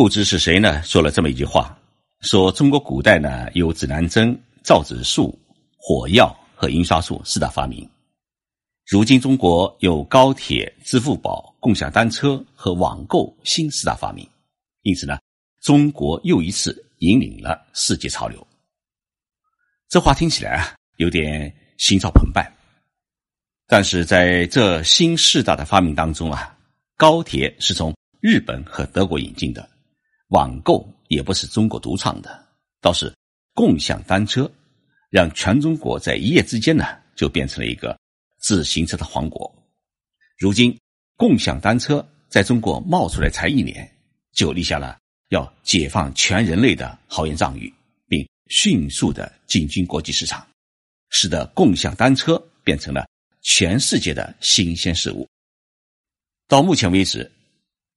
不知是谁呢说了这么一句话：说中国古代呢有指南针、造纸术、火药和印刷术四大发明。如今中国有高铁、支付宝、共享单车和网购新四大发明，因此呢，中国又一次引领了世界潮流。这话听起来啊有点心潮澎湃，但是在这新四大的发明当中啊，高铁是从日本和德国引进的。网购也不是中国独创的，倒是共享单车让全中国在一夜之间呢就变成了一个自行车的王国。如今，共享单车在中国冒出来才一年，就立下了要解放全人类的豪言壮语，并迅速的进军国际市场，使得共享单车变成了全世界的新鲜事物。到目前为止，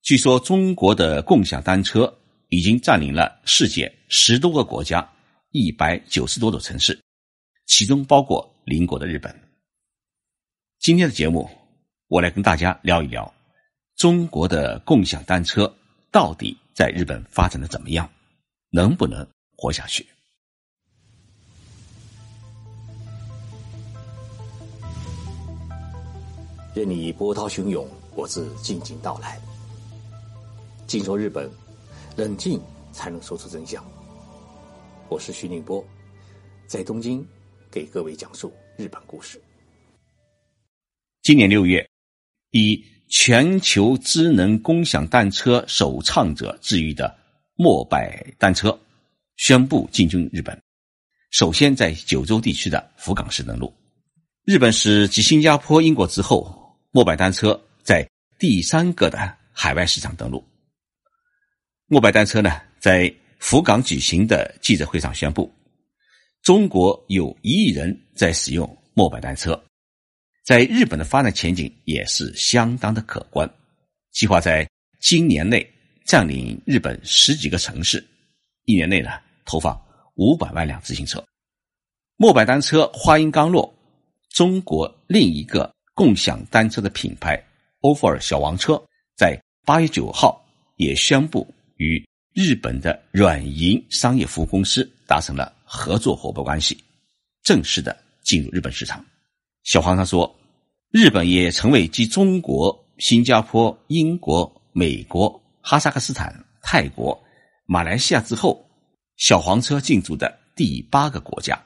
据说中国的共享单车。已经占领了世界十多个国家、一百九十多座城市，其中包括邻国的日本。今天的节目，我来跟大家聊一聊中国的共享单车到底在日本发展的怎么样，能不能活下去？任你波涛汹涌，我自静静到来。静说日本。冷静才能说出真相。我是徐宁波，在东京给各位讲述日本故事。今年六月，以全球智能共享单车首创者之誉的摩拜单车宣布进军日本。首先在九州地区的福冈市登陆。日本是继新加坡、英国之后，摩拜单车在第三个的海外市场登陆。摩拜单车呢，在福冈举行的记者会上宣布，中国有一亿人在使用摩拜单车，在日本的发展前景也是相当的可观，计划在今年内占领日本十几个城市，一年内呢投放五百万辆自行车。摩拜单车话音刚落，中国另一个共享单车的品牌欧菲尔小黄车在八月九号也宣布。与日本的软银商业服务公司达成了合作伙伴关系，正式的进入日本市场。小黄他说，日本也成为继中国、新加坡、英国、美国、哈萨克斯坦、泰国、马来西亚之后，小黄车进驻的第八个国家。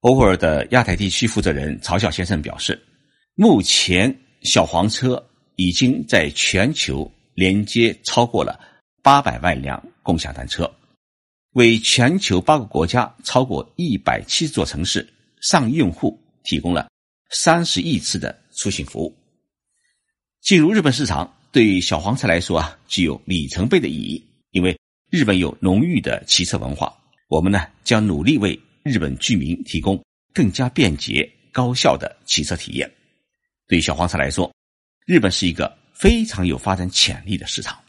欧沃尔的亚太地区负责人曹晓先生表示，目前小黄车已经在全球连接超过了。八百万辆共享单车，为全球八个国家超过一百七十座城市上亿用户提供了三十亿次的出行服务。进入日本市场，对小黄车来说啊，具有里程碑的意义。因为日本有浓郁的骑车文化，我们呢将努力为日本居民提供更加便捷、高效的骑车体验。对于小黄车来说，日本是一个非常有发展潜力的市场。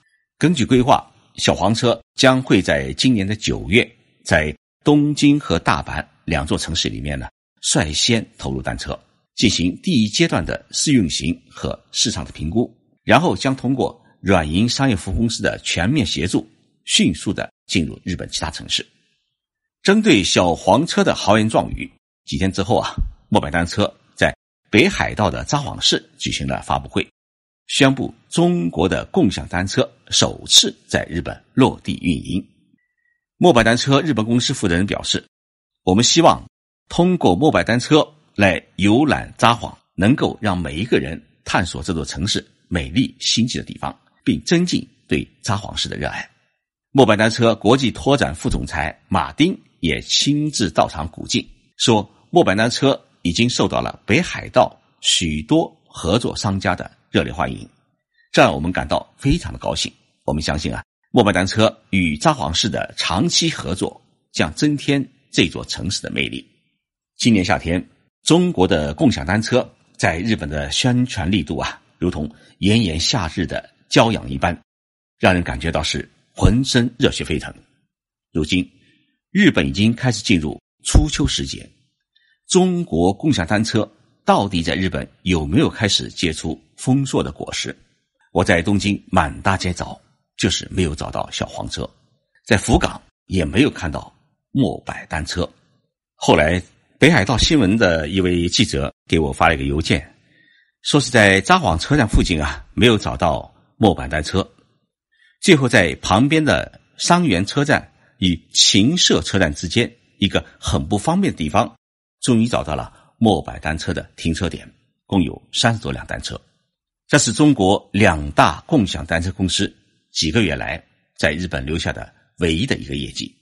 根据规划，小黄车将会在今年的九月，在东京和大阪两座城市里面呢，率先投入单车，进行第一阶段的试运行和市场的评估，然后将通过软银商业服务公司的全面协助，迅速的进入日本其他城市。针对小黄车的豪言壮语，几天之后啊，摩拜单车在北海道的札幌市举行了发布会。宣布中国的共享单车首次在日本落地运营。摩拜单车日本公司负责人表示：“我们希望通过摩拜单车来游览札幌，能够让每一个人探索这座城市美丽新奇的地方，并增进对札幌市的热爱。”摩拜单车国际拓展副总裁马丁也亲自到场鼓劲，说：“摩拜单车已经受到了北海道许多合作商家的。”热烈欢迎，这让我们感到非常的高兴。我们相信啊，摩拜单车与札幌市的长期合作将增添这座城市的魅力。今年夏天，中国的共享单车在日本的宣传力度啊，如同炎炎夏日的骄阳一般，让人感觉到是浑身热血沸腾。如今，日本已经开始进入初秋时节，中国共享单车。到底在日本有没有开始结出丰硕的果实？我在东京满大街找，就是没有找到小黄车，在福冈也没有看到末摆单车。后来，北海道新闻的一位记者给我发了一个邮件，说是在札幌车站附近啊，没有找到末板单车。最后，在旁边的桑园车站与秦社车站之间一个很不方便的地方，终于找到了末摆单车的停车点，共有三十多辆单车。这是中国两大共享单车公司几个月来在日本留下的唯一的一个业绩。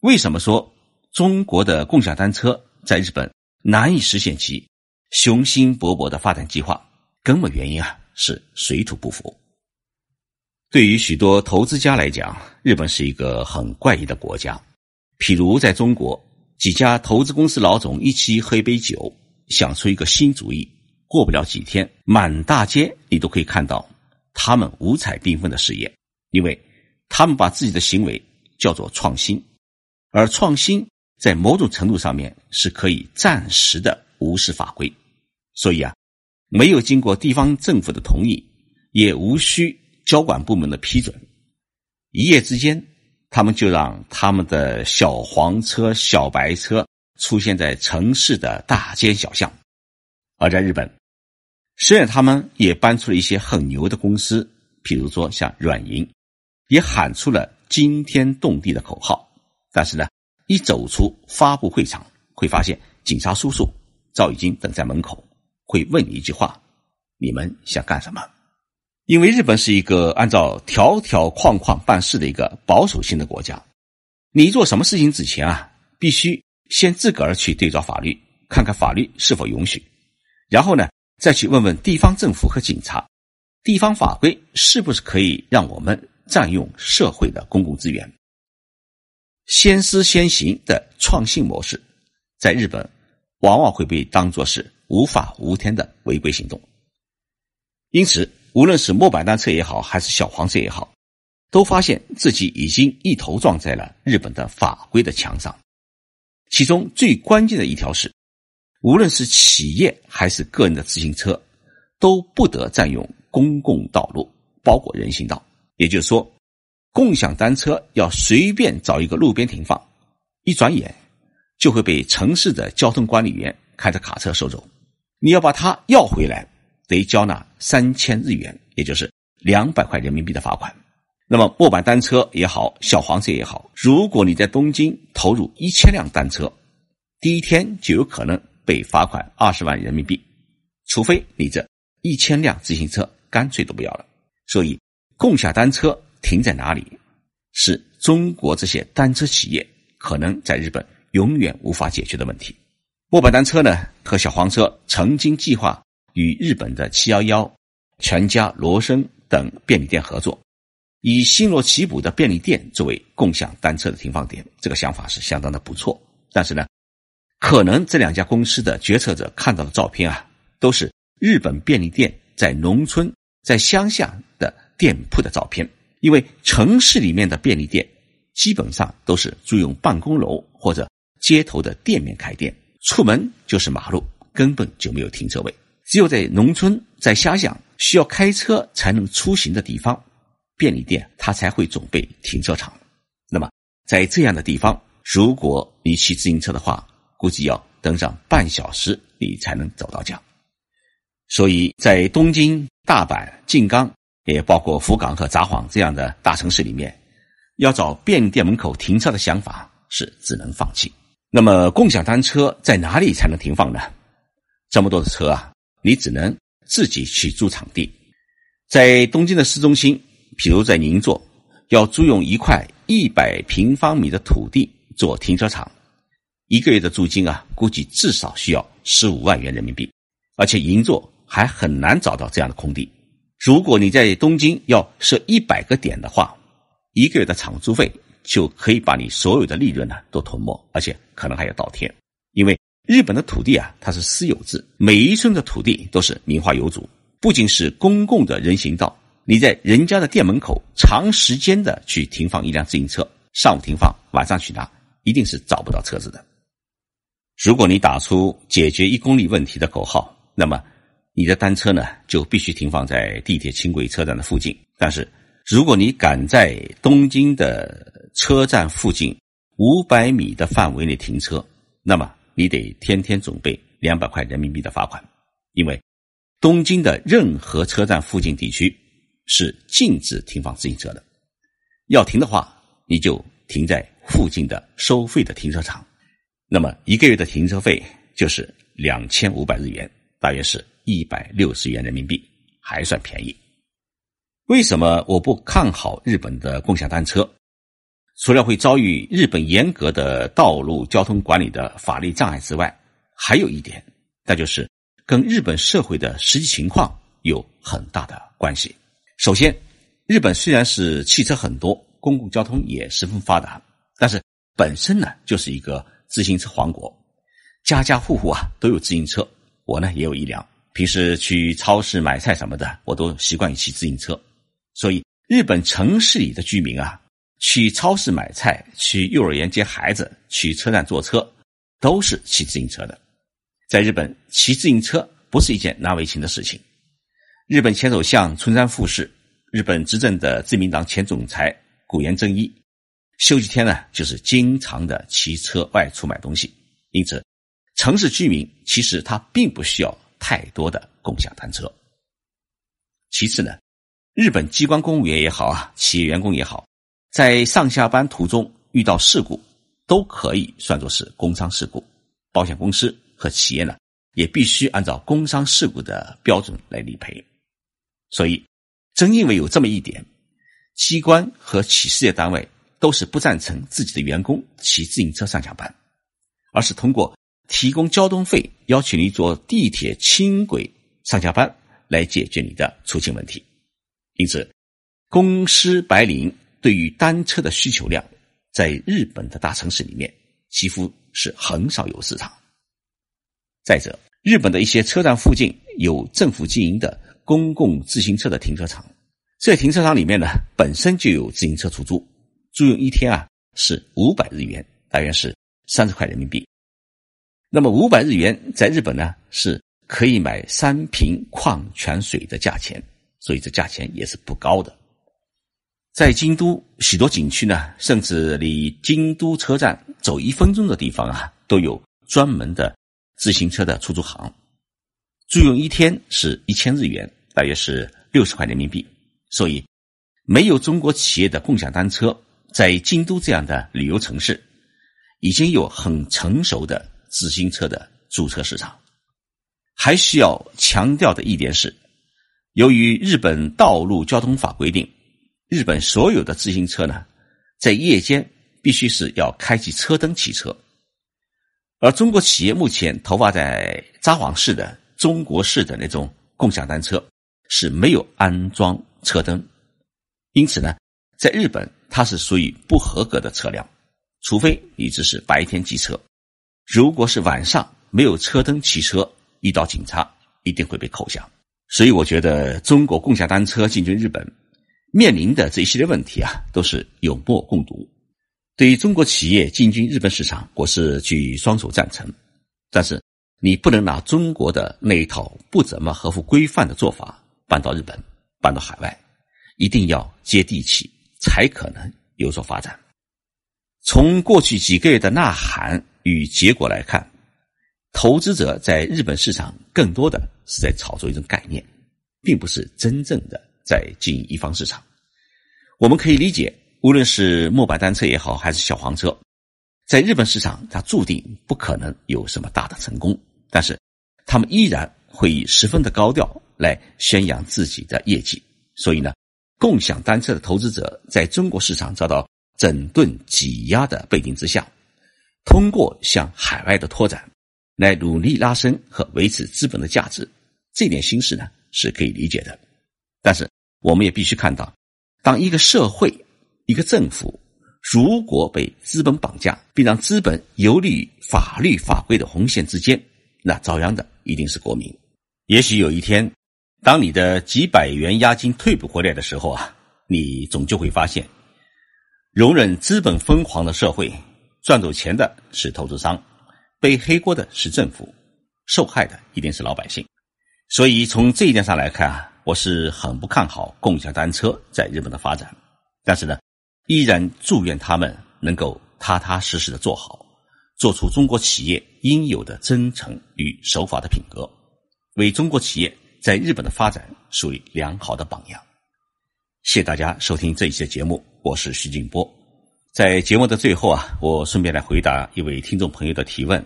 为什么说中国的共享单车在日本难以实现其雄心勃勃的发展计划？根本原因啊是水土不服。对于许多投资家来讲，日本是一个很怪异的国家。譬如在中国，几家投资公司老总一起喝一杯酒，想出一个新主意，过不了几天，满大街你都可以看到他们五彩缤纷的事业，因为他们把自己的行为叫做创新，而创新在某种程度上面是可以暂时的无视法规，所以啊，没有经过地方政府的同意，也无需。交管部门的批准，一夜之间，他们就让他们的小黄车、小白车出现在城市的大街小巷。而在日本，虽然他们也搬出了一些很牛的公司，比如说像软银，也喊出了惊天动地的口号，但是呢，一走出发布会场，会发现警察叔叔早已经等在门口，会问你一句话：“你们想干什么？”因为日本是一个按照条条框框办事的一个保守性的国家，你做什么事情之前啊，必须先自个儿去对照法律，看看法律是否允许，然后呢，再去问问地方政府和警察，地方法规是不是可以让我们占用社会的公共资源。先思先行的创新模式，在日本往往会被当作是无法无天的违规行动，因此。无论是末板单车也好，还是小黄车也好，都发现自己已经一头撞在了日本的法规的墙上。其中最关键的一条是，无论是企业还是个人的自行车，都不得占用公共道路，包括人行道。也就是说，共享单车要随便找一个路边停放，一转眼就会被城市的交通管理员开着卡车收走。你要把它要回来。得交纳三千日元，也就是两百块人民币的罚款。那么，末板单车也好，小黄车也好，如果你在东京投入一千辆单车，第一天就有可能被罚款二十万人民币，除非你这一千辆自行车干脆都不要了。所以，共享单车停在哪里，是中国这些单车企业可能在日本永远无法解决的问题。末板单车呢，和小黄车曾经计划。与日本的七幺幺、全家、罗森等便利店合作，以星罗棋布的便利店作为共享单车的停放点，这个想法是相当的不错。但是呢，可能这两家公司的决策者看到的照片啊，都是日本便利店在农村、在乡下的店铺的照片，因为城市里面的便利店基本上都是租用办公楼或者街头的店面开店，出门就是马路，根本就没有停车位。只有在农村、在乡下需要开车才能出行的地方，便利店它才会准备停车场。那么，在这样的地方，如果你骑自行车的话，估计要等上半小时你才能走到家。所以在东京、大阪、静冈，也包括福冈和札幌这样的大城市里面，要找便利店门口停车的想法是只能放弃。那么，共享单车在哪里才能停放呢？这么多的车啊！你只能自己去租场地，在东京的市中心，比如在银座，要租用一块一百平方米的土地做停车场，一个月的租金啊，估计至少需要十五万元人民币，而且银座还很难找到这样的空地。如果你在东京要设一百个点的话，一个月的场租费就可以把你所有的利润呢都吞没，而且可能还要倒贴，因为。日本的土地啊，它是私有制，每一寸的土地都是名花有主。不仅是公共的人行道，你在人家的店门口长时间的去停放一辆自行车，上午停放，晚上去拿，一定是找不到车子的。如果你打出解决一公里问题的口号，那么你的单车呢就必须停放在地铁轻轨车站的附近。但是，如果你敢在东京的车站附近五百米的范围内停车，那么你得天天准备两百块人民币的罚款，因为东京的任何车站附近地区是禁止停放自行车的。要停的话，你就停在附近的收费的停车场。那么一个月的停车费就是两千五百日元，大约是一百六十元人民币，还算便宜。为什么我不看好日本的共享单车？除了会遭遇日本严格的道路交通管理的法律障碍之外，还有一点，那就是跟日本社会的实际情况有很大的关系。首先，日本虽然是汽车很多，公共交通也十分发达，但是本身呢就是一个自行车王国，家家户户啊都有自行车。我呢也有一辆，平时去超市买菜什么的，我都习惯于骑自行车。所以，日本城市里的居民啊。去超市买菜，去幼儿园接孩子，去车站坐车，都是骑自行车的。在日本，骑自行车不是一件难为情的事情。日本前首相村山富士，日本执政的自民党前总裁古岩正一，休息天呢就是经常的骑车外出买东西。因此，城市居民其实他并不需要太多的共享单车。其次呢，日本机关公务员也好啊，企业员工也好。在上下班途中遇到事故，都可以算作是工伤事故，保险公司和企业呢也必须按照工伤事故的标准来理赔。所以，正因为有这么一点，机关和企事业单位都是不赞成自己的员工骑自行车上下班，而是通过提供交通费，要求你坐地铁、轻轨上下班来解决你的出行问题。因此，公司白领。对于单车的需求量，在日本的大城市里面几乎是很少有市场。再者，日本的一些车站附近有政府经营的公共自行车的停车场，这停车场里面呢本身就有自行车出租，租用一天啊是五百日元，大约是三十块人民币。那么五百日元在日本呢是可以买三瓶矿泉水的价钱，所以这价钱也是不高的。在京都，许多景区呢，甚至离京都车站走一分钟的地方啊，都有专门的自行车的出租行。租用一天是一千日元，大约是六十块人民币。所以，没有中国企业的共享单车，在京都这样的旅游城市，已经有很成熟的自行车的租车市场。还需要强调的一点是，由于日本道路交通法规定。日本所有的自行车呢，在夜间必须是要开启车灯骑车，而中国企业目前投放在札幌市的中国式的那种共享单车是没有安装车灯，因此呢，在日本它是属于不合格的车辆，除非你只是白天骑车，如果是晚上没有车灯骑车，遇到警察一定会被扣下。所以我觉得中国共享单车进军日本。面临的这一系列问题啊，都是有目共睹。对于中国企业进军日本市场，我是举双手赞成。但是，你不能拿中国的那一套不怎么合乎规范的做法搬到日本、搬到海外，一定要接地气，才可能有所发展。从过去几个月的呐喊与结果来看，投资者在日本市场更多的是在炒作一种概念，并不是真正的。在经营一方市场，我们可以理解，无论是末班单车也好，还是小黄车，在日本市场，它注定不可能有什么大的成功。但是，他们依然会以十分的高调来宣扬自己的业绩。所以呢，共享单车的投资者在中国市场遭到整顿挤压的背景之下，通过向海外的拓展，来努力拉升和维持资本的价值，这点心思呢是可以理解的。但是，我们也必须看到，当一个社会、一个政府如果被资本绑架，并让资本游离于法律法规的红线之间，那遭殃的一定是国民。也许有一天，当你的几百元押金退不回来的时候啊，你总就会发现，容忍资本疯狂的社会，赚走钱的是投资商，背黑锅的是政府，受害的一定是老百姓。所以，从这一点上来看啊。我是很不看好共享单车在日本的发展，但是呢，依然祝愿他们能够踏踏实实的做好，做出中国企业应有的真诚与守法的品格，为中国企业在日本的发展树立良好的榜样。谢谢大家收听这一期的节目，我是徐静波。在节目的最后啊，我顺便来回答一位听众朋友的提问。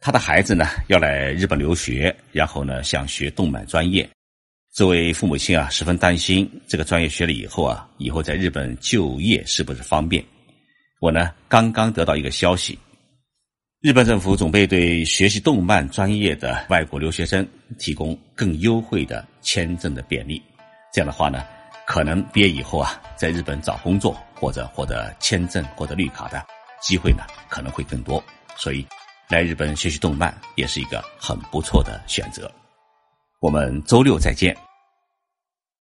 他的孩子呢要来日本留学，然后呢想学动漫专业。作为父母亲啊，十分担心这个专业学了以后啊，以后在日本就业是不是方便？我呢刚刚得到一个消息，日本政府准备对学习动漫专业的外国留学生提供更优惠的签证的便利。这样的话呢。可能毕业以后啊，在日本找工作或者获得签证或者绿卡的机会呢，可能会更多。所以，来日本学习动漫也是一个很不错的选择。我们周六再见。